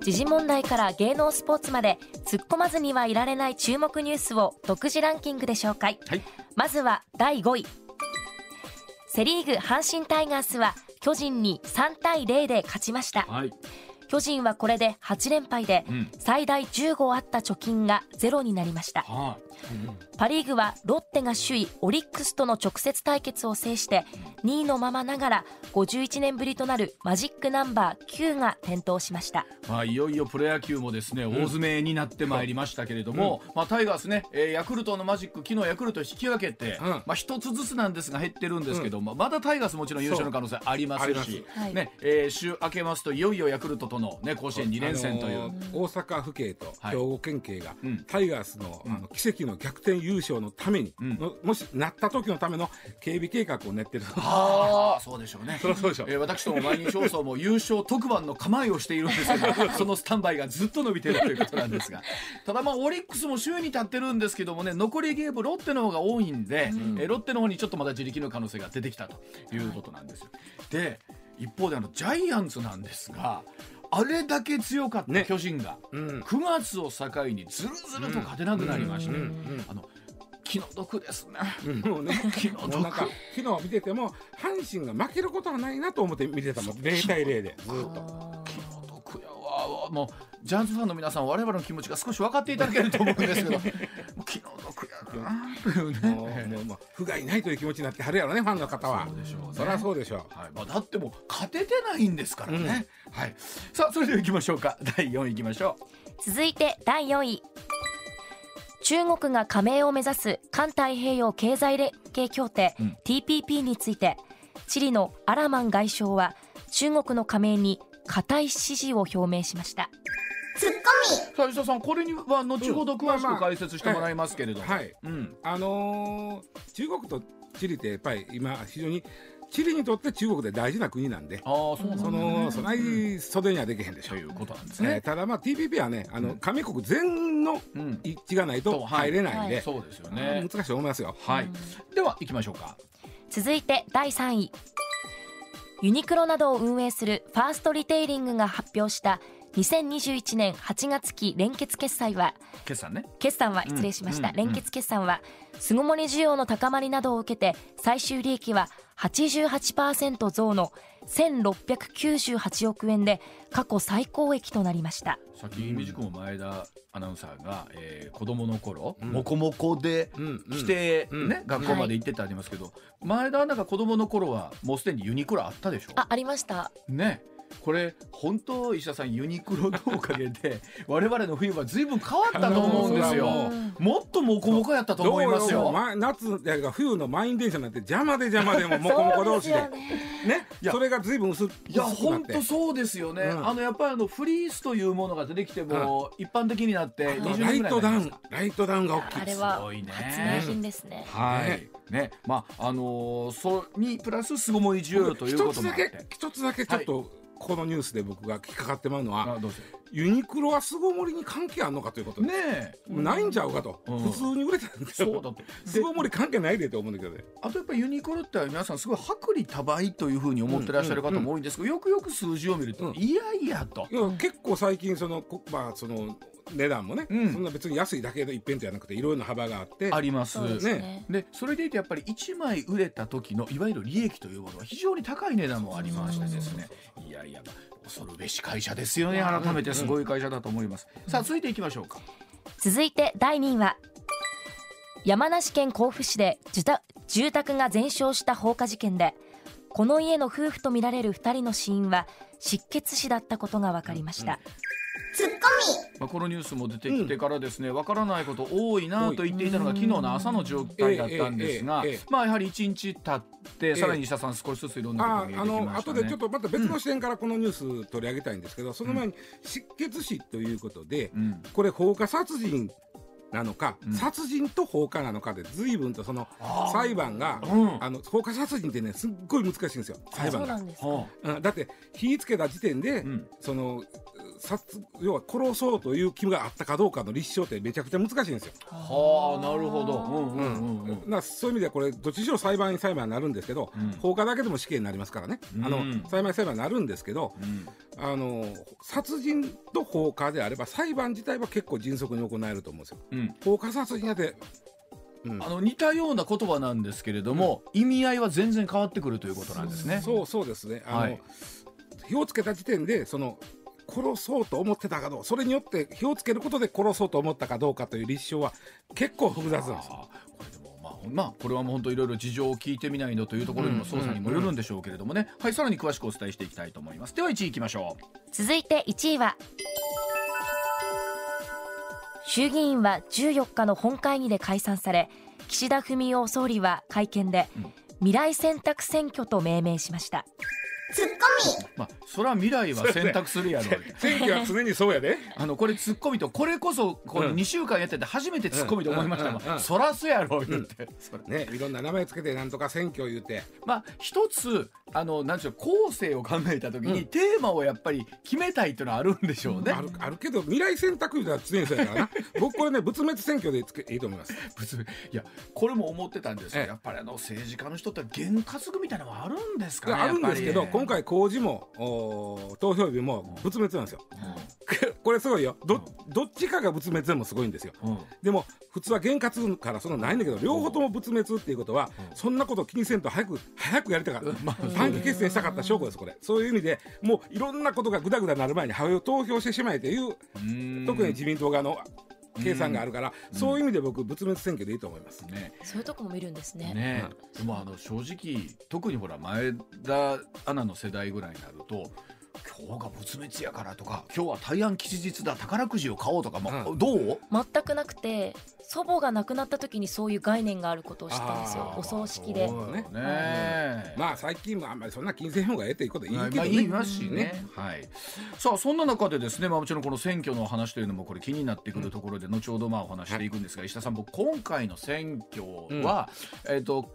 時事問題から芸能スポーツまで突っ込まずにはいられない注目ニュースを独自ランキングで紹介、はい。まずは第5位。セ・リーグ阪神タイガースは巨人に3対0で勝ちました。はい。巨人はこれで8連敗でうん。最大15あった貯金がゼロになりました。はパ・リーグはロッテが首位オリックスとの直接対決を制して2位のままながら51年ぶりとなるマジックナンバー9が点灯しました。い、まあ、いよいよプロ野球もですね、大詰めになってまいりましたけれども、まあ、タイガースね、えーヤクルトのマジック昨日ヤクルト引き分けて、うん。まあ、一つずつなんですが減ってるんですけど、まあ、まだタイガースもちろん優勝の可能性ありますしねえー週明けますといよいよヤクルトとの、ね、甲子園2連戦という。あのー大阪府警とはい。兵庫県警が、うん。タイガースの,、あの奇跡の逆転優勝のために、ん。のもしなった時のための警備計画を練ってる。ああ。そうでしょうね。そそうでしょえー私とも毎日放送も優勝特番の構えをしているんですけど そのスタンバイがずっと伸びているということなんですが。ただまあオリックスも首位に立ってるんですけどもね残りゲームロッテの方が多いんで、えーロッテの方にちょっとまだ自力の可能性が出てきたということなんですよ。で一方であのジャイアンツなんですがあれだけ強かったね。巨人が、うん。9月を境にずるずると勝てなくなりまして、気の毒ですね。もうね 気の毒。昨日見てても阪神が負けることはないなと思って見てたもん0対0でずっと。気の毒やわもうジャンツファンの皆さん我々の気持ちが少し分かっていただけると思うんですけど 気の不甲斐ないという気持ちになってはるやろね。ファンの方は。そうでしょうねそりゃそうでしょはい。まあ、だってもう勝ててないんですからね、はい、さあそれでは行きましょうか。第4位行きましょ続いて第4位。中国が加盟を目指す環太平洋経済連携協定、うん。TPP についてチリのアラマン外相は中国の加盟に固い支持を表明しましたうさあ石田さんこれには後ほど詳しまあまあ。く解説してもらいますけれども、はい。うん、あのー中国とチリってやっぱり今非常にチリにとって中国で大事な国なんでああそうなんだそねのそない袖にはできへんでしょ。ということなんですえーね、ただまあ TPP はねあの加盟国全のうん。一致がないと入れないんで、そうですようん。ね、難しいと思いますよ。はい、では行きましょうか。続いて第3位。ユニクロなどを運営するファーストリテイリングが発表した2021年8月期連結決済は決算ね。決算は失礼しました、うん連結決算は巣ごもり需要の高まりなどを受けて最終利益は88%増の1698億円で過去最高益となりました。さっきミジ君も前田アナウンサーが、えー子供の頃、モコモコでうんうん。来て、うん。ね学校まで行ってってありますけど、前田アナが子供の頃はもうすでにユニクロあったでしょ？あありました。ねこれ本当石田さんユニクロのおかげで 我々の冬は随分変わったと思うんですよ。うんもっとモコモコやったと思いますよ。どうま夏やが冬の満員電車なんて邪魔で邪魔でもモコモコ同士で。ね。それが随分薄くいや薄くなって本当そうですよね、うん。あのやっぱりあのフリースというものが出てきても、一般的になって20年ぐらラいイトダウン。ライトダウンが大きいあれはすごいね。発明品ですね。はい。ね。まああのーそれにプラス巣ごもり需要というこ一つだともあって。け一つだけちょっとこのニュースで僕が引っかかってまうのは、ユニクロは巣ごもりに関係あんのかということでねえ。ないんちゃうかと、うん。普通に売れたんだそうだと 巣ごもり関係ないでと思うんだけどね。あとやっぱりユニクロって皆さんすごい薄利多売というふうに思ってらっしゃる方も多いんですけど、よくよく数字を見ると、うん。いやいやと。いや結構最近そのこまあその値段もね、うん。そんな別に安いだけで一辺じゃなくていろいろな幅があってありますそうですね。でそれでいうとやっぱり1枚売れた時のいわゆる利益というものは非常に高い値段もありましてですね。いやいや恐るべし会社ですよね。改めてすごい会社だと思います、さあ続いていきましょうか。続いて第2位は山梨県甲府市で住宅住宅が全焼した放火事件でこの家の夫婦とみられる2人の死因は失血死だったことが分かりました、まあ、このニュースも出てきてからですね、わからないこと多いなと言っていたのが昨日の朝の状態だったんですがええええええ、まあやはり1日経って、さらに石田さん少しずついろんなことああのが見えてきましたね。後でちょっとまた別の視点からこのニュース取り上げたいんですけど、その前に失血死ということで、うん。これ放火殺人なのか、ん。殺人と放火なのかで随分とその裁判が、うん。あの放火殺人ってねすっごい難しいんですよ裁そ判が。うなんですか。はうん。だって火つけた時点で、ん。その殺要は殺そうという気があったかどうかの立証ってめちゃくちゃ難しいんですよ。はあなるほど。うん。うんうんうん。そういう意味ではこれどっちにしろ裁判員裁判になるんですけど、うん。放火だけでも死刑になりますからね、あのうん裁判員裁判になるんですけど、うん。あの殺人と放火であれば裁判自体は結構迅速に行えると思うんですよ。うん。放火殺人やで、うん。あの似たような言葉なんですけれども、意味合いは全然変わってくるということなんですね。そうそうですね。あの、はい。火をつけた時点でその殺そうと思ってたかどうそれによって火をつけることで殺そうと思ったかどうかという立証は結構複雑なんですこれでもまあほんまあこれはもう本当いろいろ事情を聞いてみないのというところにも捜査にもよるんでしょうけれどもね、はいさらに詳しくお伝えしていきたいと思います。では1位いきましょう。続いて1位は衆議院は14日の本会議で解散され岸田文雄総理は会見で、うん。未来選択選挙と命名しましたまあそれは未来は選択するやろう。選挙は常にそうやで。あのこれツッコミとこれこそこのうん。2週間やってて初めてツッコミと思いましたそらすやろ言って、それ。ね、いろんな名前つけてなんとか選挙言うて、まあ一つあのなんでしょう構成を考えた時に、うん。テーマをやっぱり決めたいっていうのはあるんでしょうね。あるあるけど未来選択では常にそうやからな。僕これね仏滅選挙でつけいいと思います。別にいやこれも思ってたんですよ、ええ。やっぱりあの政治家の人って験担ぐみたいなのはあるんですかねあるんですけど今回公示もお投票日も仏滅なんですよ。これすごいよ。どどっちかが仏滅でもすごいんですよ。うん。でも普通は験担ぐからそんなのないんだけど両方とも仏滅っていうことはそんなこと気にせんと早く早くやりたかった。まあ短期決戦したかった証拠ですこれ。そういう意味でもういろんなことがグダグダなる前に早く投票してしまえといううん。特に自民党側の計算があるからそういう意味で僕仏滅選挙でいいと思います。ね。そういうとこも見るんですね。ね。でもあの正直特にほら前田アナの世代ぐらいになると今日が仏滅やからとか今日は大安吉日だ宝くじを買おうとか、まあうん。どう？全くなくて祖母が亡くなった時にそういう概念があることを知ったんですよお葬式で。そうね。ねまあ最近もあんまりそんな金銭方がええということはいいけどね、まあ、言いますしね、はい、さあそんな中でですね、まあ、もちろんこの選挙の話というのもこれ気になってくるところで後ほどまあお話していくんですが、石田さん僕今回の選挙は、えっ、と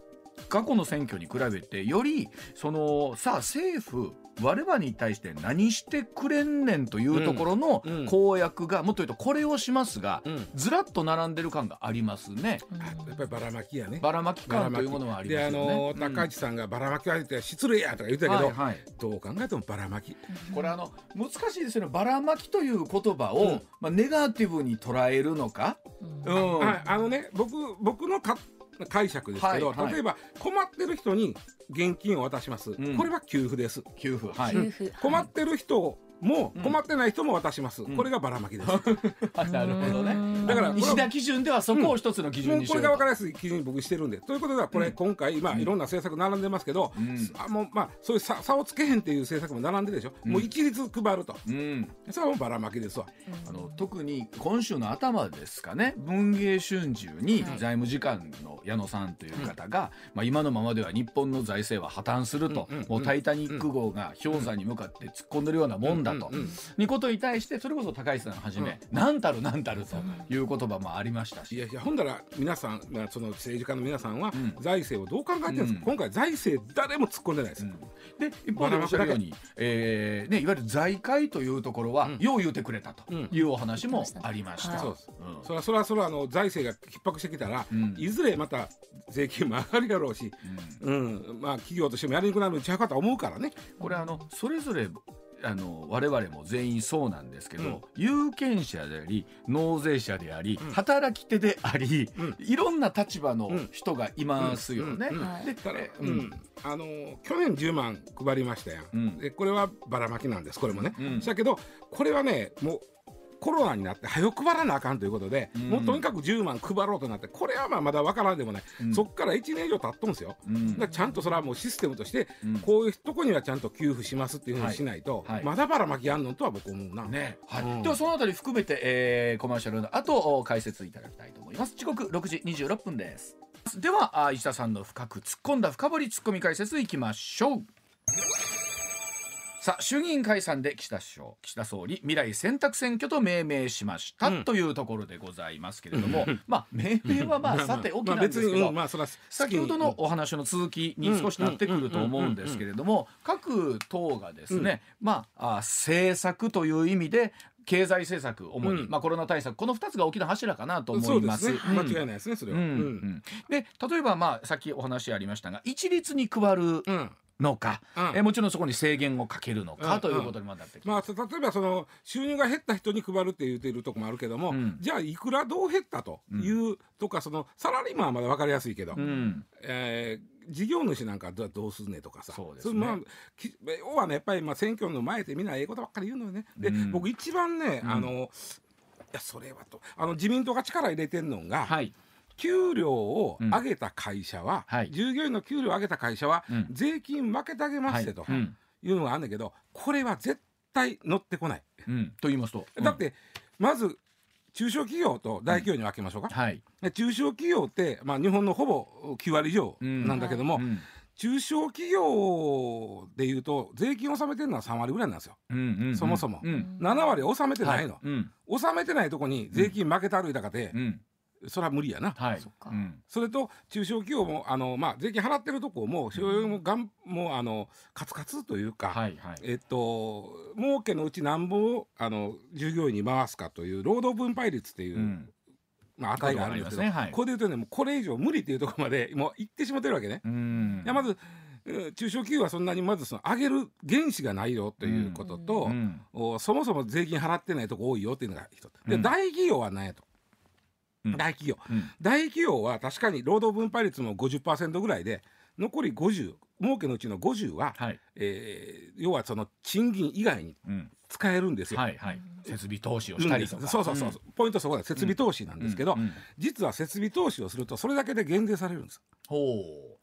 過去の選挙に比べてよりそのさあ政府我々に対して何してくれんねんというところの公約が、もっと言うとこれをしますが、うん。ずらっと並んでる感がありますね。あやっぱりばらまきやね。ばらまき感というものはありますよでね。あの高市さんがばらまきは言って失礼やとか言ってたけど、はいはい。どう考えてもばらまきこれあの難しいですよね。ばらまきという言葉を、うん。まあ、ネガティブに捉えるのか、うん。はい、あのね僕僕のか解釈ですけど、はいはい。例えば困ってる人に現金を渡します、ん。これは給付です。給付。はい、給付。困ってる人もうん困ってない人も渡します、ん。これがばらまきです、あなるほどね。うん。だから石田基準ではそこを一つの基準もうにしようと。これが分かりやすい基準に僕してるんでということではこれ、うん。今回、まあ、うん。いろんな政策並んでますけど、うん。あもうまあ、そういう差差をつけへんっていう政策も並んでるでしょ、うん。もう一律配ると。うん、それはもうばらまきですわ。あの特に今週の頭ですかね。文藝春秋にはい。財務次官の矢野さんという方が、まあ、今のままでは日本の財政は破綻すると、うんうん。もう「タイタニック号」が氷山に向かって突っ込んでるようなもんだと、にことに対してそれこそ高市さんはじめ「なんたるなんたる」という言葉もありましたし。いやいやほんだら皆さん、まあ、その政治家の皆さんはうん。財政をどう考えてるんですか、うん。今回財政誰も突っ込んでないです、うん。で一方でおっしゃるように、えーね、いわゆる財界というところは、うん。よう言うてくれたとうん。いうお話もありました。はいそうです。うん。それはそれはそれはあの財政が逼迫してきたら、うん。いずれまた税金も上がるやろうし、うん。まあ、企業としてもやりにくくなるんちゃうかと思うからね。これあのそれぞれあの我々も全員そうなんですけど、うん。有権者であり納税者であり、うん。働き手であり、うん。いろんな立場の人がいますよね。でうん。あの去年10万配りましたやん、うん。でこれはばらまきなんですこれもね、うん。だけどこれはねもうコロナになって早く配らなあかんということで、うん。もうとにかく10万配ろうとなってこれはまあまだわからんでもない、うん。そっから1年以上経っとんですよ、うん。だからちゃんとそれはもうシステムとして、うん。こういうとこにはちゃんと給付しますっていうふうにしないと、はい。はい。まだばらまきやんのとは僕思うな。ね。はい。うん。ではそのあたり含めて、えーコマーシャルの後お解説いただきたいと思います。時刻6時26分です。ではあ石田さんの深く突っ込んだ深掘り突っ込み解説いきましょうさあ衆議院解散で岸田首相岸田総理未来選択選挙と命名しました、うん。というところでございますけれども、まあ命名はまあさておきなんですけど、まあ別にうん。まあそれは先ほどのお話の続きに少しなってくると思うんですけれども各党がですね、まああ政策という意味で経済政策主に、うん。まあ、コロナ対策。この2つが大きな柱かなと思います。すね。うん。間違いないですねそれは。うん。うん。で例えばまあさっきお話ありましたが一律に配るうん。のか、うん。えもちろんそこに制限をかけるのか、うん。ということにもなってきまます。あ、例えばその収入が減った人に配るって言ってるとこもあるけども、うん。じゃあいくらどう減ったという、とかそのサラリーマンはまだ分かりやすいけど、うん。えー事業主なんかどどうすんねとかさ。そうですね。れまあ、き要はねやっぱりまあ選挙の前ってみんなええことばっかり言うのよね。で、うん。僕一番ね、うん。あのいやそれはとあの自民党が力入れてんのが、はい、給料を上げた会社は、はい。従業員の給料を上げた会社は、うん。税金負けてあげますと、はい。うん。いうのがあるんだけどこれは絶対乗ってこない。うん、と言いますと、だって、まず中小企業と大企業に分けましょうか、はい、で中小企業って、まあ、日本のほぼ9割以上なんだけども、うん。中小企業でいうと税金納めてるのは3割ぐらいなんですよ。うんうんうん。そもそも。うん。7割納めてないの、はい。うん。納めてないとこに税金負けた歩いたかてう、んそれは無理やな、はい。そっか。うん。それと中小企業もあの、まあ、税金払ってるとこも所有もがんもうあのカツカツというか、はいはい。えっと儲けのうち何本をあの従業員に回すかという労働分配率っていう、うん。まあ、値があるんですけど、ありますね。はい。これで言うとねもうこれ以上無理っていうところまでもう行ってしまってるわけね。うん。いやまずうん中小企業はそんなにまずその上げる原資がないよということと、うん。おそもそも税金払ってないとこ多いよっていうのが一つ。で、うん。大企業は何やと、うん大企業。うん。大企業は確かに労働分配率も50%ぐらいで残り50儲けのうちの50は、はい。えー要はその賃金以外にうん。使えるんですよ。はいはい。設備投資をうんしたりとか。そうそうそう、ポイントそこだ設備投資なんですけど、うん。うん。実は設備投資をするとそれだけで減税されるんです。ほう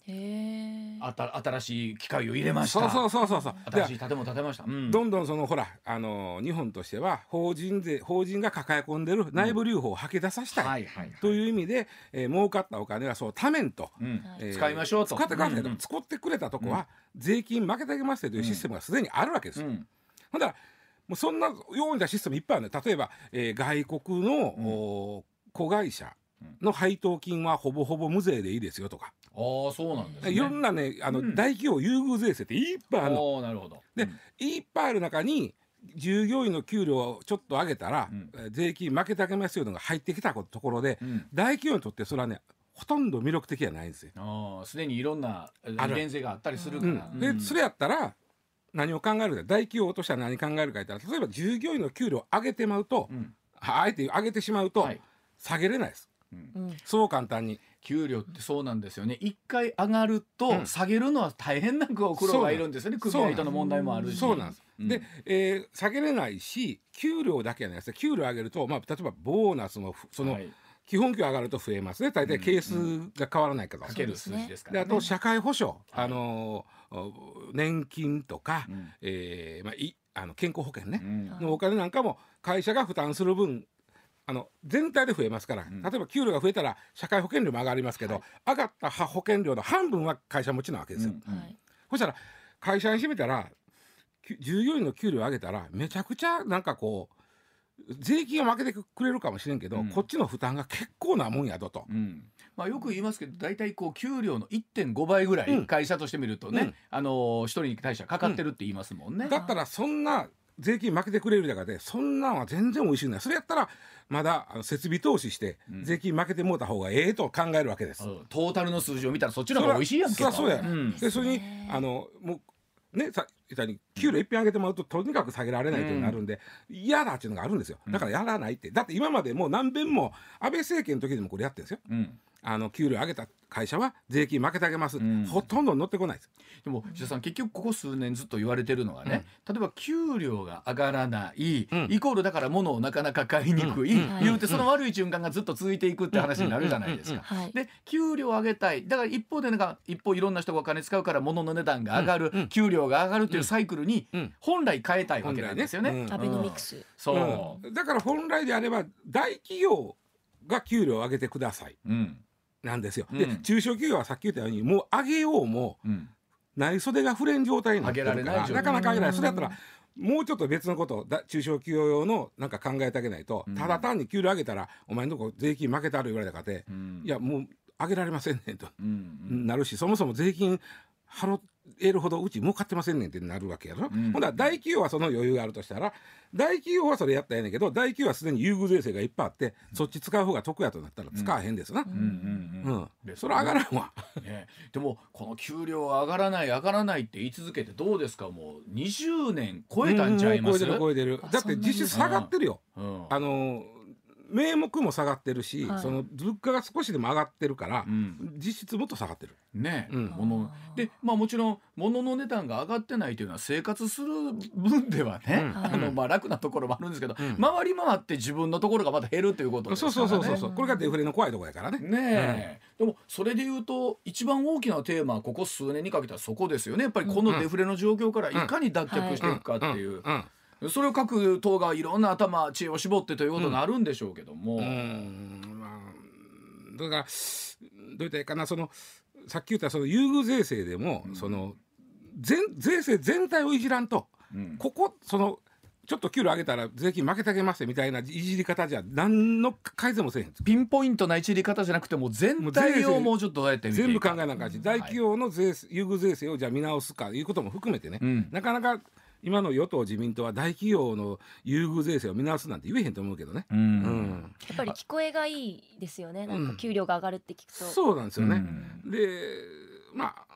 あた新しい機械を入れました。そうそうそうそうそう。で新しい建物建てました。うん。どんどんそのほらあの日本としては法人税法人が抱え込んでる内部留保を吐き出させたい、という意味で、えー儲かったお金はそうためんと、うん。はい。えー使いましょうと。使ってくださいと、うんうん。使ってくれたとこは、税金負けてあげますというシステムがすでにあるわけですよ。うん。ほんだらもうそんなようなシステムいっぱいあるね例えば、えー外国の、お子会社の配当金はほぼほぼ無税でいいですよとか、ああそうなんですね。いろんなねあの、うん。大企業優遇税制っていっぱいあるの。なるほど。でうん。いっぱいある中に従業員の給料をちょっと上げたら、うん。えー税金負けてあげますよのが入ってきたところで、うん。大企業にとってそれはねほとんど魅力的じゃないんですよ。ああすでにいろんな利便性があったりするかうん。ら、でそれやったら何を考えるか大企業としては何考えるか言ったら例えば従業員の給料を上げてまうと、うん。あえて上げてしまうと、はい。下げれないです。そう簡単に。給料ってそうなんですよね。一回上がるとうん。下げるのは大変な苦労がいるんですよね。組合との問題もあるし。そうなんです。うん。で、えー下げれないし給料だけじゃないですね給料上げると、まあ、例えばボーナスもふその、はい。基本給上がると増えますね。大体ケースが変わらないけど。かける数字ですから、ね、であと社会保障、はい。あの年金とか、うん。えーまあ、いあの健康保険ね。う、ん。のお金なんかも会社が負担する分あの全体で増えますから、ん。例えば給料が増えたら社会保険料も上がりますけど、上がった保険料の半分は会社持ちなわけですよ。うんはい。そしたら会社にしてみたらき従業員の給料上げたらめちゃくちゃなんかこう税金は負けてくれるかもしれんけど、うん。こっちの負担が結構なもんやぞと。うん。まあ、よく言いますけど大体こう給料の1.5倍ぐらいうん。会社としてみるとね、うん。あのー一人に対してはかかってるって言いますもんね。だったらそんな税金負けてくれる中でそんなんは全然美味しいないそれやったらまだあの設備投資してうん。税金負けてもうた方がええと考えるわけです。うんトータルの数字を見たらそっちの方が美味しいやんけそりゃそうや。ん。でそれにあのもうねさ給料一品上げてもらうととにかく下げられないというのがあるんで、嫌だっていうのがあるんですよ。だからやらないって。だって今までもう何遍も安倍政権の時でもこれやってるんですよ。うんあの給料上げた会社は税金負けてあげます、ん。ほとんど乗ってこないです。でも石田さん結局ここ数年ずっと言われてるのがね、例えば給料が上がらない、うん。イコールだから物をなかなか買いにくい、うん。うん。言うてその悪い循環がずっと続いていくって話になるじゃないですか。はい。で給料を上げたい。だから一方でなんか一方いろんな人がお金使うから物の値段が上がる、うん。うん給料が上がるっていうサイクルにうん。本来変えたいわけなんですよね。ね。アベノミクス。そう、うん。だから本来であれば大企業が給料を上げてください。うんなんですよ。うん。で中小企業はさっき言ったようにもう上げようもうん。内袖が不連状態になってるからなかなか上げられない。それやったらうんもうちょっと別のことだ中小企業用のなんか考えてあげないと、うん。ただ単に給料上げたらお前のとこ税金負けたる言われたかて、うん。いやもう上げられませんねんと、なるしそもそも税金払えるほどうち儲かってませんねんってなるわけやろ、うん。ほんなら大企業はその余裕があるとしたら大企業はそれやったらええねんけど大企業はすでに優遇税制がいっぱいあってそっち使う方が得やとなったら使わへんですな、うんうんうんうん。でそれ上がらんわ。ね、でもこの給料上がらない上がらないって言い続けてどうですか？もう20年超えたんちゃいます、う超えてる超えてる。あだって実質下がってるよ、うん。あの名目も下がってるし、はい。その物価が少しでも上がってるから、うん。実質もっと下がってる。ね、うん。物でまあもちろん物の値段が上がってないというのは生活する分ではね、うん。あのまあ楽なところもあるんですけど、うん。回り回って自分のところがまた減るということですそうからね。そうそうそうそう。これがデフレの怖いところやからね。ねえ、でもそれで言うと一番大きなテーマはここ数年にかけてはそこですよね。やっぱりこのデフレの状況からいかに脱却していくかっていう、うんそれを各党がいろんな頭知恵を絞ってということがあるんでしょうけども、うん。まあだからどう言ったらいいかなそのさっき言ったその優遇税制でも、その全税制全体をいじらんと。うん。ここそのちょっと給料上げたら税金負けてあげますみたいないじり方じゃ何の改善もせえへん。ピンポイントな一理方じゃなくてもう全体をもうちょっとどうやって全部考えなあかんし、大企業の税優遇税制をじゃあ見直すかいうことも含めてね、うん。なかなか今の与党自民党は大企業の優遇税制を見直すなんて言えへんと思うけどね。うんうんやっぱり聞こえがいいですよね。なんか給料が上がるって聞くと。そうなんですよね。うんでまあうん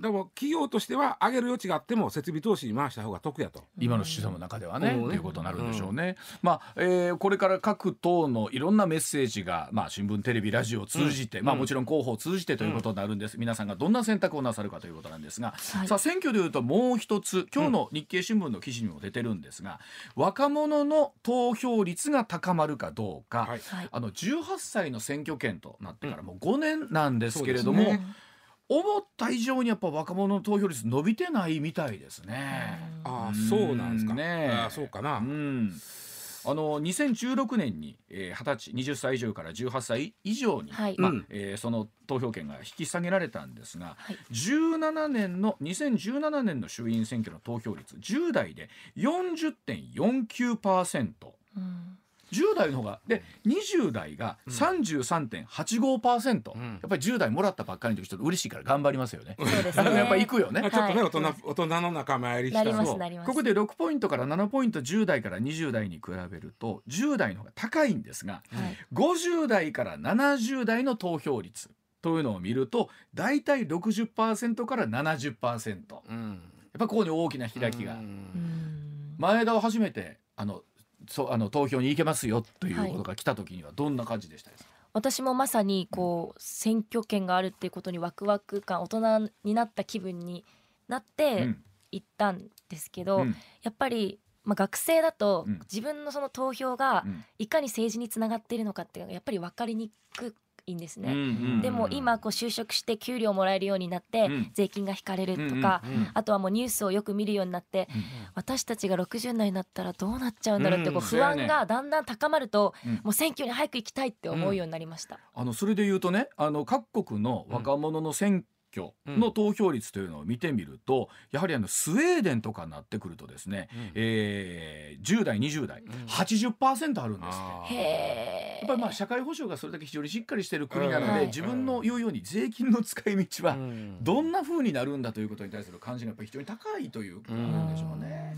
でも企業としては上げる余地があっても設備投資に回した方が得やと。今のシステムの中ではね、うん。ということになるんでしょうね。まあ、えーこれから各党のいろんなメッセージが、まあ、新聞テレビラジオを通じて、まあ、もちろん広報を通じてということになるんです、皆さんがどんな選択をなさるかということなんですが、はい。さあ選挙でいうともう一つ今日の日経新聞の記事にも出てるんですが、若者の投票率が高まるかどうか、はい。はい。あの18歳の選挙権となってからもう5年なんですけれども、思った以上にやっぱ若者の投票率伸びてないみたいですね。ああそうなんですか。うんねああそうかな。うんあの2016年に、えー、20歳20歳以上から18歳以上に、はいまあうんえーその投票権が引き下げられたんですが、はい17年の2017年の衆院選挙の投票率10代で40.49%。うん10代の方が。で20代が33.85%、うんやっぱり10代もらったばっかりの時ちょっと嬉しいから頑張りますよね。そうですね。やっぱ行くよね。まあ、ちょっとね、はい。大人大人の仲間入りしたますそうなります。ここで6ポイントから7ポイント10代から20代に比べると10代の方が高いんですがはい。50代から70代の投票率というのを見ると大体60%から70%やっうん。ぱここに大きな開きが、前田を初めてあのそうあの投票に行けますよということが来た時にはどんな感じでしたですか、私もまさにこう選挙権があるっていうことにワクワク感大人になった気分になってうん。行ったんですけど、うん。やっぱり、まあ、学生だとうん自分のその投票がうん。いかに政治につながっているのかっていうのがやっぱり分かりにくいんですね。うんうんでも今こう就職して給料もらえるようになってうん。税金が引かれるとかうんうんうんあとはもうニュースをよく見るようになってうん私たちが60代になったらどうなっちゃうんだろうってこううん。不安がだんだん高まるとうん。もう選挙に早く行きたいって思うようになりました。あのそれで言うとねあの各国の若者の選挙の投票率というのを見てみると、やはりあのスウェーデンとかになってくるとですね、うん。えー、10代20代、ん。80%あるんですって。やっぱりまあ社会保障がそれだけ非常にしっかりしている国なので、はい。自分の言うように税金の使い道はうん。どんな風になるんだということに対する関心がやっぱり非常に高いということなんでしょうね。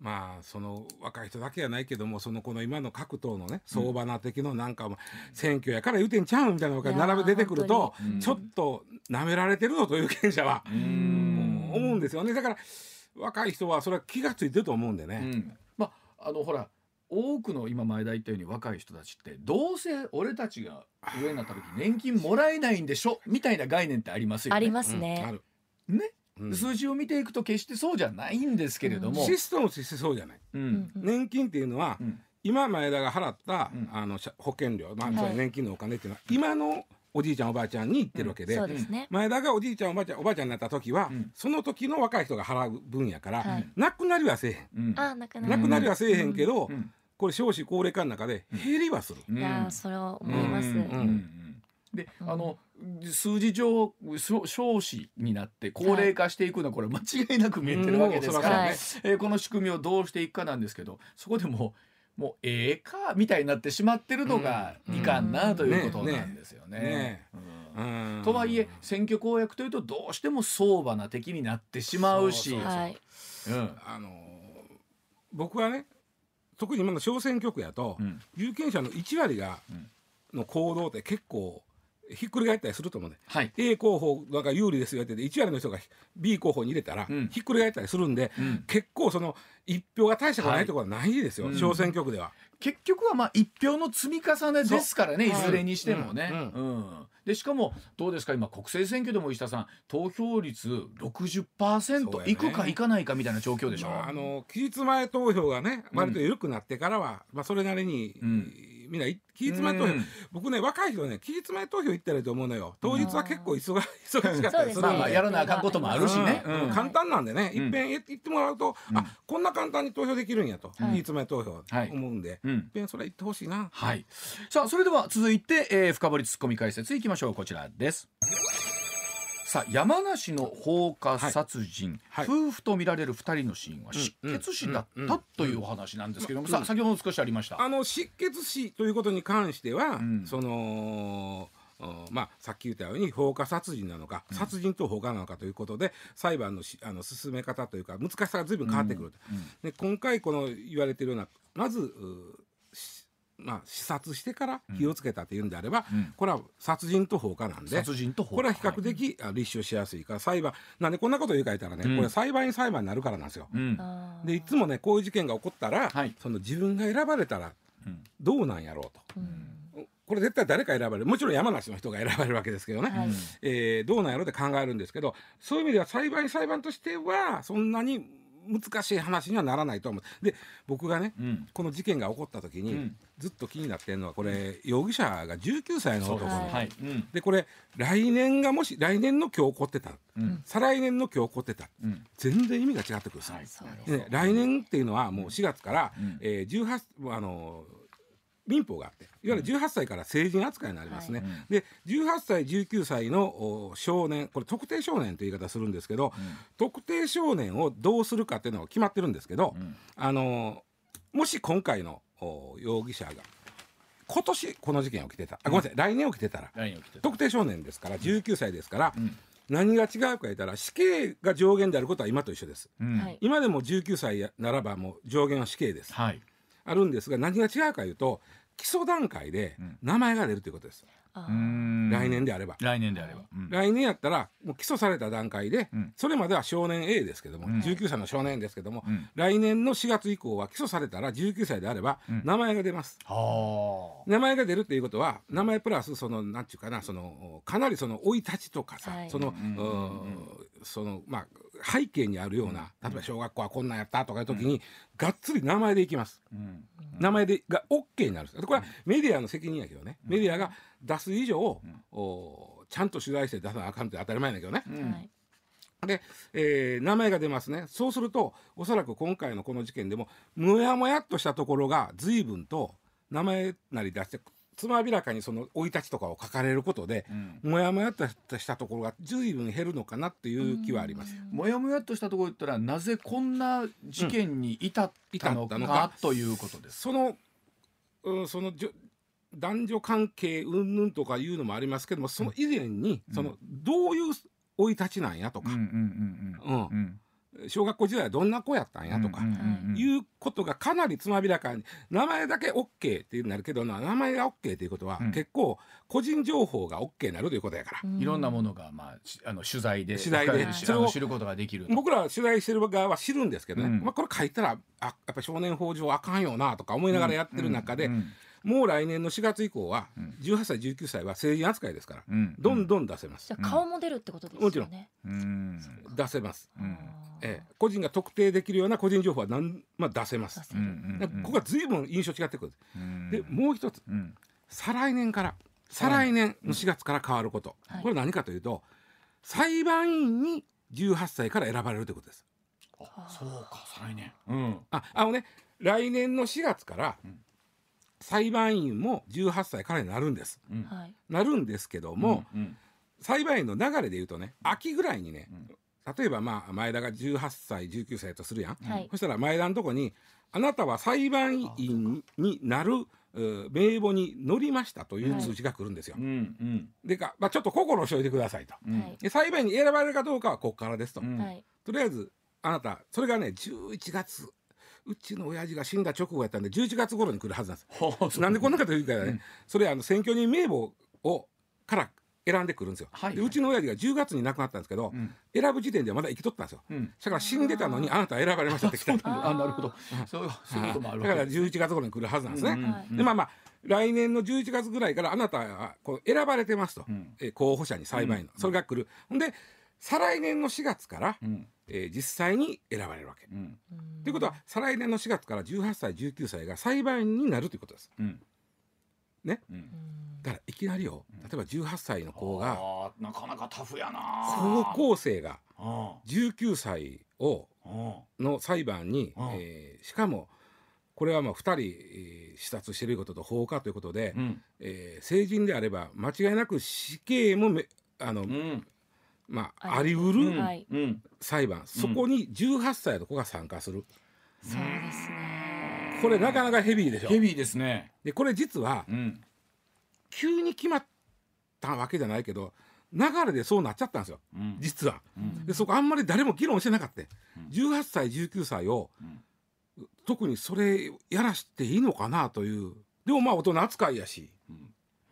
まあその若い人だけやないけどもそのこの今の各党のね相場な的のなんかも選挙やから言うてんちゃうみたいなのが並べ出てくるとちょっと舐められてるぞという権者はうん。思うんですよね。だから若い人はそれは気がついてると思うんでね。うん。まああのほら多くの今前田言ったように若い人たちってどうせ俺たちが上になった時年金もらえないんでしょ？みたいな概念ってありますよね。ありますうん。あね。るね、うん。数字を見ていくと決してそうじゃないんですけれども、システムとしてそうじゃない。うん。うん。年金っていうのはうん。今前田が払った、うん。あの社保険料、まあ、年金のお金っていうのは今のおじいちゃんおばあちゃんに行ってるわけで、そうですね。前田がおじいちゃんおばあちゃんおばあちゃんになった時は、うん。その時の若い人が払う分やから、はい。なくなりはせえへん。うん。あなくななくなりはせえへんけど、うん。これ少子高齢化の中で減りはする。うんいやーそれは思います。うん。うん。うん。で、うん。あの数字上少少子になって高齢化していくのはこれ間違いなく見えてるわけですから、はい。えーこの仕組みをどうしていくかなんですけどそこでもうもうええかみたいになってしまってるのがいかんなということなんですよね。とはいえ選挙公約というとどうしても相場な敵になってしまうし。僕はね特に今の小選挙区やと、うん。有権者の1割が、うん。の行動って結構ひっくり返ったりすると思うね。はい。A 候補なんか有利ですよって言って1割の人が B 候補に入れたら、うん。ひっくり返ったりするんで、うん。結構その一票が大したことないところはないですよ、はい小選挙区では。結局はまあ一票の積み重ねですからねいずれにしてもね。ううん。でしかもどうですか今国政選挙でも石田さん投票率そう60%やね。いくかいかないかみたいな状況でしょ？まあ、あの期日前投票がねうん割と緩くなってからは、まあ、それなりに、うんみんな期日前投票、うん。僕ね若い人ね期日前投票行ったらいいと思うのよ。当日は結構忙 忙しかったりす。るまあんでまあやらなあかんこともあるしね。うん。うん。簡単なんでね、うんいっぺん言ってもらうと、うん。あこんな簡単に投票できるんやと、はい。期日前投票はい思うんで、い、うん。っぺんそれ言ってほしいな。はい。さあそれでは続いて、えー、深掘りツッコミ解説いきましょう。こちらです。さあ山梨の放火殺人、はい。夫婦と見られる二人の死因は失血死だうんうんったというお話なんですけども、さあ先ほど少しありました。あの失血死ということに関しては、うん。そのうんまあ、さっき言ったように放火殺人なのか、殺人と放火なのかということで裁判のしあの進め方というか難しさが随分変わってくると、で今回この言われているようなまずまあ、視察してから火をつけたというんであれば、うん。これは殺人と放火なんで殺人と放火。これは比較的、あ立証しやすいから裁判なんでこんなこと言うか言ったらね、うん。これ裁判員裁判になるからなんですよ。うん。でいつもねこういう事件が起こったら、はい。その自分が選ばれたらうん。どうなんやろうと。うん。これ絶対誰か選ばれる。もちろん山梨の人が選ばれるわけですけどね、はい。えーどうなんやろうって考えるんですけどそういう意味では裁判員裁判としてはそんなに難しい話にはならないと思う。で僕がねうん。この事件が起こった時に、うん。ずっと気になってるのはこれ容疑者が19歳の男の子ははい。うん。でこれ来年がもし来年の今日起こってた。うん。再来年の今日起こってた。うん。全然意味が違ってくるんですよ。はい。ね来年っていうのはもう4月から、うん。えー、18あの民法があっていわゆる18歳から成人扱いになりますね。はい。で18歳19歳のお少年これ特定少年という言い方するんですけど、特定少年をどうするかっていうのが決まってるんですけど、うん。あのもし今回のお容疑者が今年この事件起きてた。あごめんなさい、来年起きてたら特定少年ですから19歳ですから、うん。何が違うか言ったら死刑が上限であることは今と一緒です。うん。はい。今でも19歳ならばもう上限は死刑です。はい。あるんですが何が違うかいうと基礎段階でうん。名前が出るということです、来年であれば、来年であれば。うん。来年やったらもう起訴された段階で、うん。それまでは少年 A ですけども、うん。19歳の少年ですけども、うん。来年の4月以降は起訴されたら19歳であればうん。名前が出ます、は名前が出るっていうことは名前プラスそのなんていうかなそのかなりその生い立ちとかさ、はい。その、うんそのまあ背景にあるような、例えば小学校はこんなんやったとかいう時に、がっつり名前でいきます。あうん。名前でが OK になるんです。これはメディアの責任やけどね、メディアが出す以上、おちゃんと取材して出さなあかんって当たり前やけどね、で、えー名前が出ますね。そうするとおそらく今回のこの事件でももやもやっとしたところが随分と名前なり出してつまびらかにその生い立ちとかを書かれることで、うん。もやもやっとしたところが随分減るのかなっていう気はあります。もやもやっとしたところ言ったらなぜこんな事件に至ったの至ったのかかということです。その、うん、その男女関係云々とかいうのもありますけどもその以前に、そのどういう生い立ちなんやとか、うんうんうん。うん。うん小学校時代はどんな子やったんやとか、うんうんうんうん。いうことがかなりつまびらかに名前だけ OK っていうなるけどな名前が OK ということは、うん。結構個人情報が OK になるということやから、いろんなものがまあしあの取材で取材であそれをの知ることができる。僕ら取材してる側は知るんですけどね、うん。まあ、これ書いたらあやっぱ少年法上あかんよなとか思いながらやってる中で、うんもう来年の4月以降はうん。18歳19歳は成人扱いですから、うん。どんどん出せます。じゃあ顔も出るってことですよね。もちろん。うん。出せます、うん。ええ、個人が特定できるような個人情報はなん、まあ、出せます。ここは随分印象違ってくる、うん。でもう一つうん。再来年から再来年の4月から変わること、はい。これ何かというと裁判員に18歳から選ばれるということです。あそうか再来年。うん。ああのね来年の4月からうん裁判員も18歳からになるんです。うん。はい。なるんですけども、うん裁判員の流れで言うとね秋ぐらいにね、例えばまあ前田が18歳19歳とするやん、はい。そしたら前田のとこに「あなたは裁判員になる名簿に載りました」という通知が来るんですよ。うんうん。でか、まあ、ちょっと心をしといてくださいと。うん。はい。で裁判員に選ばれるかどうかはここからですと。うん。はい。とりあえずあなたそれがね11月うちの親父が死んだ直後やったんで11月頃に来るはずなんです。なんでこんなこと言うかね、うん。それあの選挙人名簿をから選んでくるんですよ、はいでうちの親父が10月に亡くなったんですけど、うん。選ぶ時点ではまだ生きとったんですよ。うん。だから死んでたのにあなたは選ばれましたって来た。あなるほど。そうそういうこともあるだからわけです11月頃に来るはずなんですね、うんうんはい。でまあまあ来年の11月ぐらいからあなたはこう選ばれてますと、うん。えー候補者に裁判員の、それが来る。ほんで再来年の4月から、うん。えー実際に選ばれるわけ。うん。ということは再来年の4月から18歳19歳が裁判員になるということです。うん。ね。うん。だからいきなりよ例えば18歳の子がなかなかタフやな。高校生があ19歳をあの裁判に、うん。えーしかもこれはまあ2人、えー視察していることと放火ということで、うん。えー成人であれば間違いなく死刑もめあの、うんまあ、あありううん。る裁判、そこに18歳の子が参加する。そうですね。これなかなかヘビーでしょ。ヘビーですね。でこれ実はうん。急に決まったわけじゃないけど流れでそうなっちゃったんですよ。うん。実は。うん。でそこあんまり誰も議論してなかった、うん。18歳19歳を、うん。特にそれやらしていいのかなという。でもまあ大人扱いやし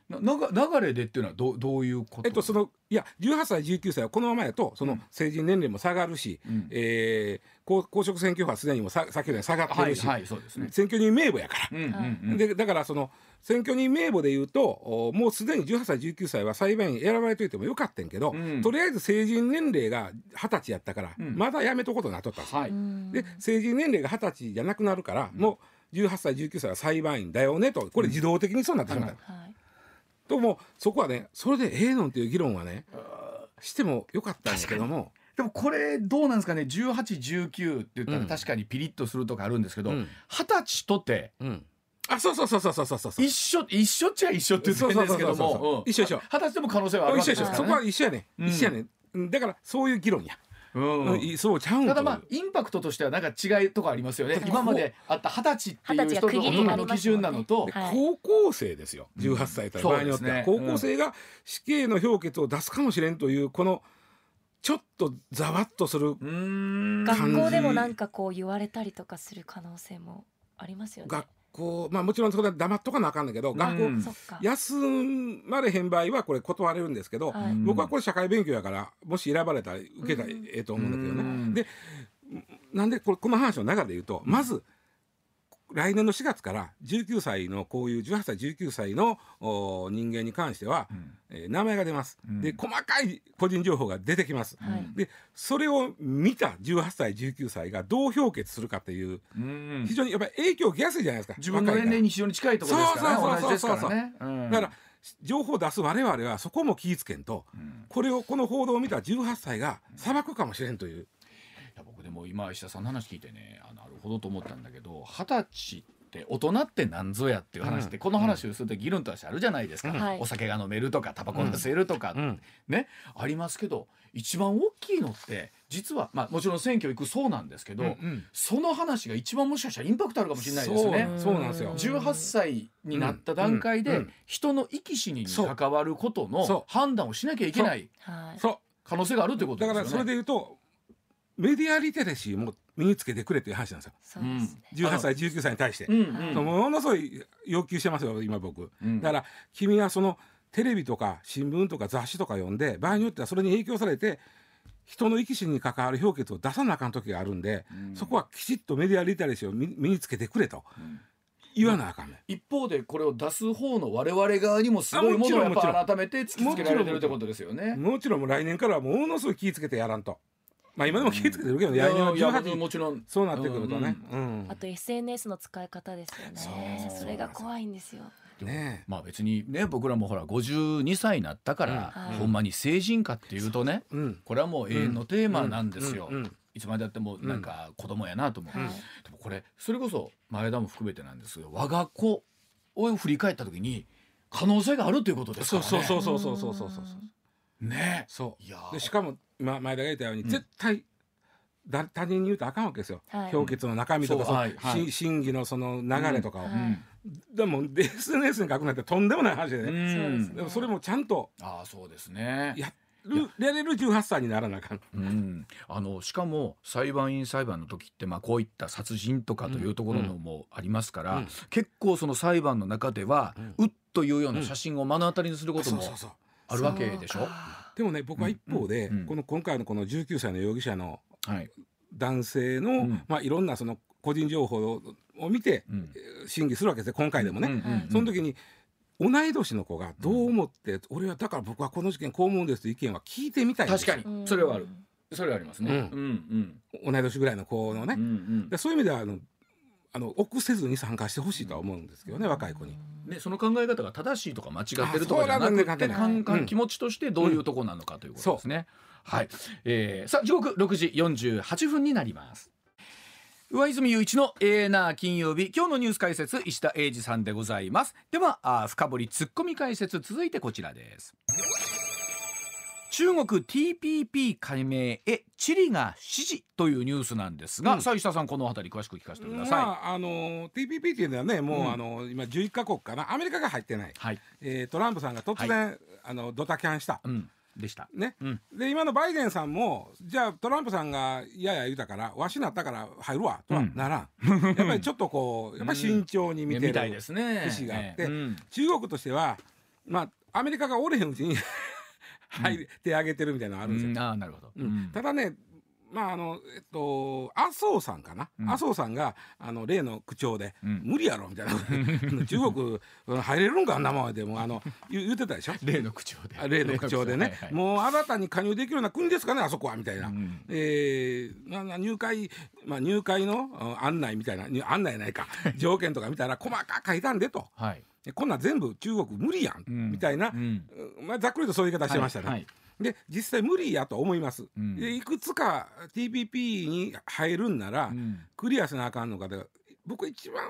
ななが流れでっていうのはどうどういうこと？えっとそのいや18歳19歳はこのままやとその成人年齢も下がるし、うん。えー公公職選挙法はすでにもさ先ほど下がってはいるし、はいそうですね。選挙人名簿やから。うんうんはいうん。でだからその選挙人名簿でいうとおもうすでに18歳19歳は裁判員選ばれといてもよかったんけど、うん。とりあえず成人年齢が二十歳やったから、うん。まだやめとくことになっとったんです。よはい。うん。で成人年齢が二十歳じゃなくなるから、もう18歳19歳は裁判員だよねとこれ自動的にそうなってしまった、はいともうそこはねそれでええのんっていう議論はねしてもよかったんですけども。でもこれどうなんですかね？1819って言ったうん。ら確かにピリッとするとかあるんですけどうん。二十歳とてうん。あそうそうそうそうそうそうそう一緒一緒っちゃ一緒って言ってるんですけども。うん。一緒一緒。二十歳でも可能性はあるわですからね。こは一緒やね、うん一緒やね。うん。だからそういう議論や、うんうん。いそうちゃうんとただまあインパクトとしてはなんか違いとかありますよね。今まであった二十歳っていう二十歳が区切り一つのありますもんね基準なのと。ではい。高校生ですよ。18歳と場合によっては、高校生が死刑の評決を出すかもしれんというこのちょっとざわっとする学校でもなんかこう言われたりとかする可能性もありますよね。学校まあもちろんそこで黙っとかなあかんだけど、学校休まれへん場合はこれ断れるんですけど、はい。僕はこれ社会勉強やからもし選ばれたら受けたらええと思うんだけどね。うん。でなんでこれこの話の中で言うとまず来年の4月から19歳のこういう18歳19歳のお人間に関しては、えー名前が出ます、うん。で細かい個人情報が出てきます、はい。でそれを見た18歳19歳がどう評決するかっていううん。非常にやっぱり影響を受けやすいじゃないですか。自分の年齢に非常に近いところですからね。そうそうそうん。だから情報を出す我々はそこも気ぃつけんとうん。これをこの報道を見た18歳が裁くかもしれんという僕でも今石田さんの話聞いてねあなるほどと思ったんだけど二十歳って大人って何ぞやっていう話って、うん。この話をすると議論としてあるじゃないですか、うん。はい。お酒が飲めるとかタバコが吸えるとか、うん。ね。ありますけど一番大きいのって実はまあもちろん選挙行くそうなんですけど、うんその話が一番もしかしたらインパクトあるかもしれないですね。そうなんですよ。18歳になった段階でうんうん人の生き死にに関わることの判断をしなきゃいけない可能性があるというこうとですよね。だからそれで言うとメディアリテラシーも身につけてくれという話なんですよ。すね。18歳19歳に対して。ものすごい要求してますよ今僕。うん。だから君はそのテレビとか新聞とか雑誌とか読んで場合によってはそれに影響されて人の生き死に関わる評決を出さなあかん時があるんで、うん。そこはきちっとメディアリテラシーを身身につけてくれと。うん。言わなあかんね、一方でこれを出す方の我々側にもすごいあもちろんものを改めて突きつけられてるってことですよね。もちろんもう来年からはものすごい気ぃつけてやらんとまあ今でも気ぃつけてるけど、いや来年はいや18もちろん。そうなってくるとね、うんあと SNS の使い方ですよね。それが怖いんですよ。ねまあ別にね僕らもほら52歳になったから、うん。はい。ほんまに成人かっていうとねえうん。これはもう永遠のテーマなんですよ。うん。うん。いつまでやってもなんか子供やなと思う、はいでもこれそれこそ前田も含めてなんですけど我が子を振り返った時に可能性があるということですかそうらね。そうそうそうそうそうそうそうねそいやー。うでしかも今前田が言ったように、うん。絶対だ他人に言うとあかんわけですよ、はい。評決の中身とかはいはい。し審議のその流れとかを、うんうんでも SNS に書くなんてとんでもない話でね、うん。ですね。でもそれもちゃんとああそうですね。やるやれる18歳にならなあかん。うん、あのしかも裁判員裁判の時って、まあ、こういった殺人とかというところのもありますから、うん。結構その裁判の中では、ううっというような写真を目の当たりにすることもそうそうそうあるわけでしょ？でもね僕は一方で、うんうん。この今回のこの19歳の容疑者のはい。男性の、うん。まあ、いろんなその個人情報をを見て、審議するわけですよ今回でもね。うんうんうん。その時に同い年の子がどう思って、俺はだから僕はこの事件こう思うんですという意見は聞いてみたいんです確かに。それはある。それはありますね。うん。うんうん。同い年ぐらいの子のね、うんうん。でそういう意味ではあのあの臆せずに参加してほしいとは思うんですけどね、若い子に。ね、その考え方が正しいとか間違ってるとかじゃなくて、気持ちとしてどういうとこなのかということですね。はい、えー、さあ時刻6時48分になります。上泉雄一のエーナー金曜日。今日のニュース解説石田英二さんでございます。ではあ深掘りツッコミ解説続いてこちらです中国 TPP 加盟へチリが支持というニュースなんですが、うん。さあ石田さんこのあたり詳しく聞かせてください、まああの TPP っていうのはねもう、うん。あの今11カ国かなアメリカが入ってない、はい、えートランプさんが突然、あのドタキャンした。うん、でした。ね、うん。で今のバイデンさんもじゃあトランプさんがやや言うたからわしなったから入るわとはうん。ならん、やっぱりちょっとこうやっぱり慎重に見てる、意思があって。中国としてはまあアメリカが折れへんうちに入れ手挙げてるみたいなのあるんですよ、うん。ああなるほど、うん。ただねまああのえっと麻生さんかな、うん。麻生さんがあの例の口調で、うん。無理やろみたいな。中国うん入れるんかあんなもんでもあの言言ってたでしょ？例の口調で。あ例の口調でね、はいはい。もう新たに加入できるような国ですかねあそこはみたいな、うん。えーなな入会、まあ、入会のうん案内みたいな。入案内やないか。条件とか見たら細かく書いたんでと。はい、でこんなん全部中国無理やん、うん。みたいな、うん。まあ、ざっくりとそういう言い方してましたね。はい。はい。で実際無理やと思います、うん。でいくつか TPP に入るんなら、うん。クリアしなあかんのかで僕一番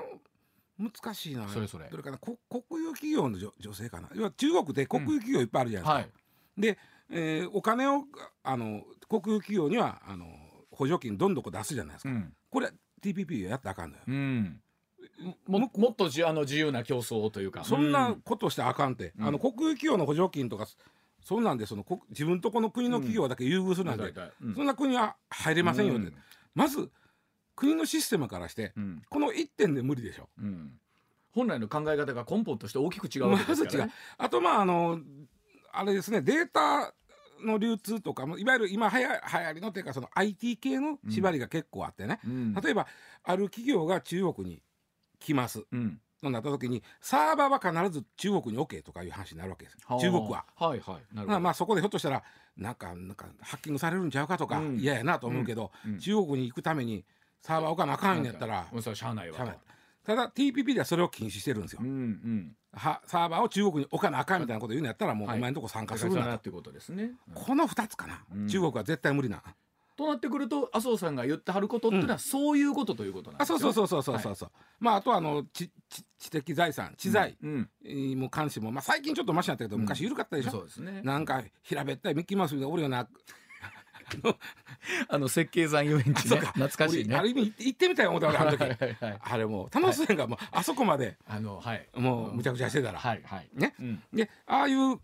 難しいのはそれそれ。どれかなこ国有企業の女女性かな。要は中国で国有企業いっぱいあるじゃないですか、はい。で、えーお金をあの国有企業にはあの補助金どんどこ出すじゃないですか、うん。これ TPP やったらあかんのよ、うんももっとじあの自由な競争というか。そんなことしてあかんって、うん。あの国有企業の補助金とかそんなんでその国自分とこの国の企業だけ優遇するなんて、うん。そんな国は入れませんよって、うん。まず国のシステムからしてうん。この1点で無理でしょ。うん。本来の考え方が根本として大きく違うわけまず違うですからね。あとまああのあれですねデータの流通とかもいわゆる今はや流行りのっていうかその IT 系の縛りが結構あってね、うん。例えばある企業が中国に来ます。うん。となった時にサーバーは必ず中国に OK とかいう話になるわけです。中国は。はいはい。なるほど。まあまあそこでひょっとしたらなんかなんかハッキングされるんちゃうかとかうん。嫌やなと思うけど、うん。中国に行くためにサーバー置かなあかんんやったらしゃあないわただ TPP ではそれを禁止してるんですよ。う。んうん。はサーバーを中国に置かなあかんみたいなこと言うんやったらもうはいお前のとこ参加だするなと、からそうなっていうことですね。この2つかな、うん。中国は絶対無理な。となってくると麻生さんが言ってはることっていうのはそういうことということなんですよ。あそうそうそうそうそうそう、まああとはあの知知知的財産知財うん。にも関しても、まあ、最近ちょっとマシになったけど昔緩かったでしょ、そうですね。なんか平べったいミッキーマウスみたいなおるようなあの設計山遊園地ね懐か。しいね。俺ある意味行ってみたい思った俺あの時はいはいはいあれもう楽しそうやんかもうあそこまであのはいもうむちゃくちゃしてたら、はいはいねうんでああいう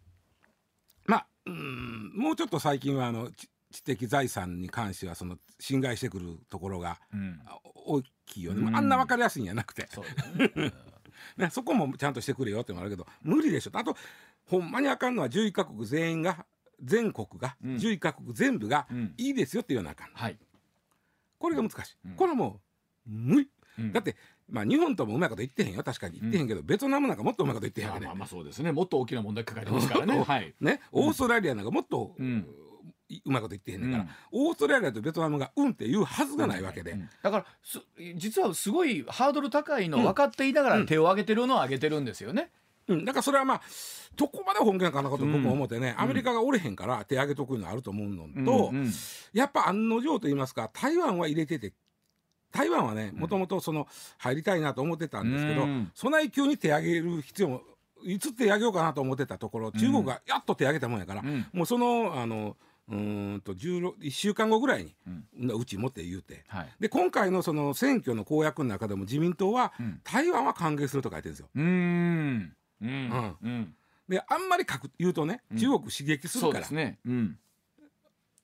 まあうんもうちょっと最近はあの知知的財産に関してはその侵害してくるところが大きいよね、うん。あんな分かりやすいんじゃなくて、ね。ね、そこもちゃんとしてくれよってのもあるけど無理でしょ。あとほんまにあかんのは11カ国全員が全国が、うん。11カ国全部がうん。いいですよって言わなあかんはい。これが難しい、うん。これはもう無理。うん。だってまあ日本ともうまいこと言ってへんよ。確かに言ってへんけど、ベトナムなんかもっとうまいこと言ってへんわけね。まあまあまあそうですね。もっと大きな問題抱えてますからね。は い。ねオーストラリアなんかもっと、ううんまいこと言ってへんねんから、うん。オーストラリアとベトナムがうんって言うはずがないわけで、うんだからす実はすごいハードル高いの分かっていながら手を挙げてるのは挙げてるんですよね。うん、だからそれはまあどこまで本気なのかなこと僕も思ってね、うん。アメリカが折れへんから手挙げとくのあると思うのと、うんうんやっぱ案の定と言いますか台湾は入れてて台湾はねもともとその入りたいなと思ってたんですけど、うん。そない急に手挙げる必要もいつ手挙げようかなと思ってたところ中国がやっと手挙げたもんやから、うん。もうそのあのうーんと16 1週間後ぐらいに、うち持って言うて。はい。で今回のその選挙の公約の中でも自民党は、うん。台湾は歓迎すると書いてるんですよ。うーん。うん。ん。うん。であんまり書く言うとねうん。中国刺激するから、そうですね。うん。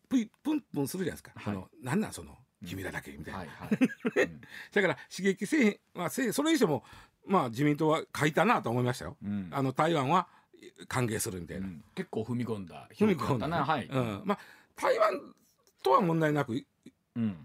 プンプンするじゃないですか、はい。そのなんなんその君らだけみたいな、はいはい。うん。だから刺激せえへん、まあ、せえそれにしてもまあ自民党は書いたなと思いましたよ、うん。あの台湾は歓迎するみたいな、うん。結構踏み込んだ踏み込んだね、な。はい。うん、まあ台湾とは問題なくうん。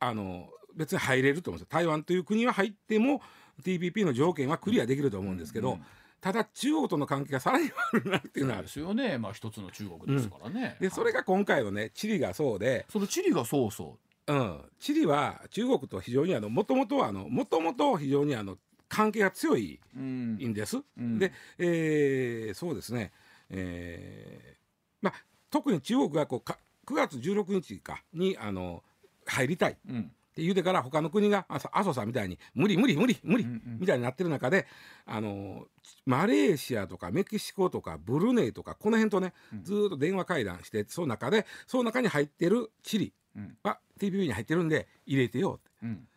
あの別に入れると思うんですよ。台湾という国は入っても TPP の条件はクリアできると思うんですけど、うん。ただ中国との関係がさらに悪くなるっていうのはある。ですよね。まあ一つの中国ですからね。でそれがが今回のねチリがそうで、そのチリがそうそう。ん、チリは中国と非常にあのもともとはあのもともと非常にあの関係が強いんんです。うん。で、えーそうですね、えーまあ、特に中国がこうか9月16日かにあの入りたい。ってうん言うてから他の国があ麻生さんみたいに無理無理無理無理みたいになってる中であのマレーシアとかメキシコとかブルネイとかこの辺とねうん。ずーっと電話会談してその中でその中に入ってるチリうん。は TPP に入ってるんで入れてよって。うん。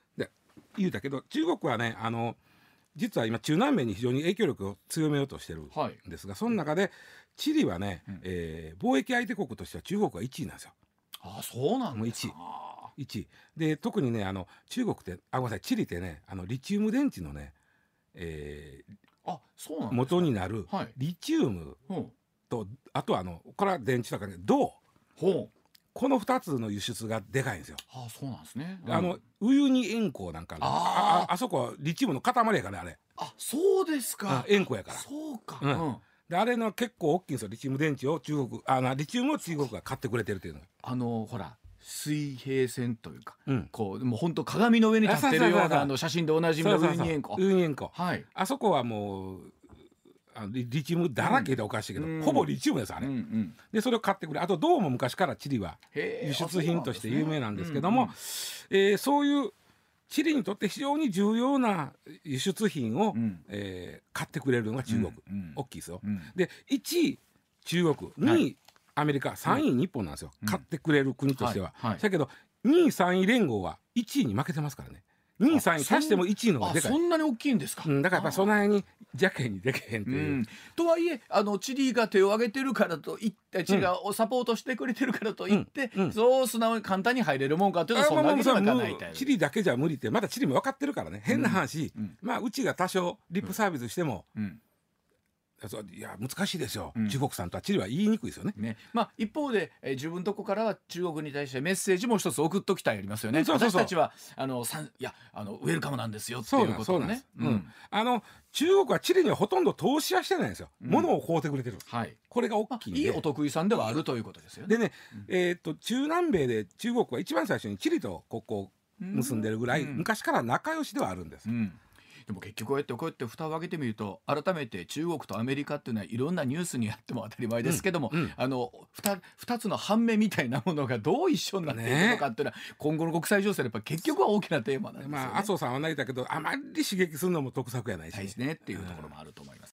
言うたけど中国はねあの実は今中南米に非常に影響力を強めようとしてるはいんですがその中でチリはね、うん。えー貿易相手国としては中国が1位なんですよ。あそうなんですか1位。で特にねあの中国ってあごめんなさいチリってねあのリチウム電池のね、えあそうなんー元になるはい。リチウムほうとあとはあのこれは電池とかね銅この2つの輸出がでかいんですよ。あそうなんですね。あのウユニ塩湖なんかの。あー。あああそこはリチウムの塊やからねあれ。あそうですあか塩湖やから。そうか。うん。うん。であれの結構大きいんですよ。リチウム電池を中国あなリチウムを中国が買ってくれてるっていうのが。あのほら水平線というかうん。こうもう本当鏡の上に立ってるようなあの写真でおなじみのウユニ塩湖。ウユニ塩湖。はい。あそこはもうあのリリチウムだらけでおかしいけど、うん。ほぼリチウムですあれ、うんうん。でそれを買ってくれあと銅も昔からチリは輸出品として有名なんですけどあも、えーそういうチリにとって非常に重要な輸出品を、うん。えー買ってくれるのが中国、うんうん。大きいですよ。うん。で1位中国。2位、はアメリカ。3位日本なんですよ、うん。買ってくれる国としては。はい。はい。だけど2位3位連合は1位に負けてますからね2位3位足しても1位のでかい。そ。んなに大きいんですか？うん、だからやっぱその辺に邪険にできへんってう。いう、ん、とはいえあのチリが手を挙げてるからといってチリがサポートしてくれてるからといって、うんうん。そう素直に簡単に入れるもんかというとそんなにはいかないタイプ。チリだけじゃ無理ってまだチリも分かってるからね。変な話、うんまあうちが多少リップサービスしても、うんいや難しいですよ、うん中国さんとはチリは言いにくいですよね。ねまあ、一方で、えー自分とこからは中国に対してメッセージも一つ送っときたいありますよね。そうそうそう私たちはあのさんいやあのウェルカムなんですよっていうことをねあの中国はチリにはほとんど投資はしてないんですよ。うん物を買うてくれてる。はい。これが大まあきいんで。いいお得意さんではあるということですよね。でね、えーっと中南米で中国は一番最初にチリと国交を結んでるぐらい、うん昔から仲良しではあるんです。うん、でも結局こうやってこうやって蓋を開けてみると改めて中国とアメリカっていうのはいろんなニュースにあっても当たり前ですけども、うんうんあの 2, 二つの反面みたいなものがどう一緒になっていくのかっていうのは、今後の国際情勢でやっぱ結局は大きなテーマなんですよね。まあ麻生さんは泣いたけどあまり刺激するのも得策やないし、大事ねっていうところもあると思います。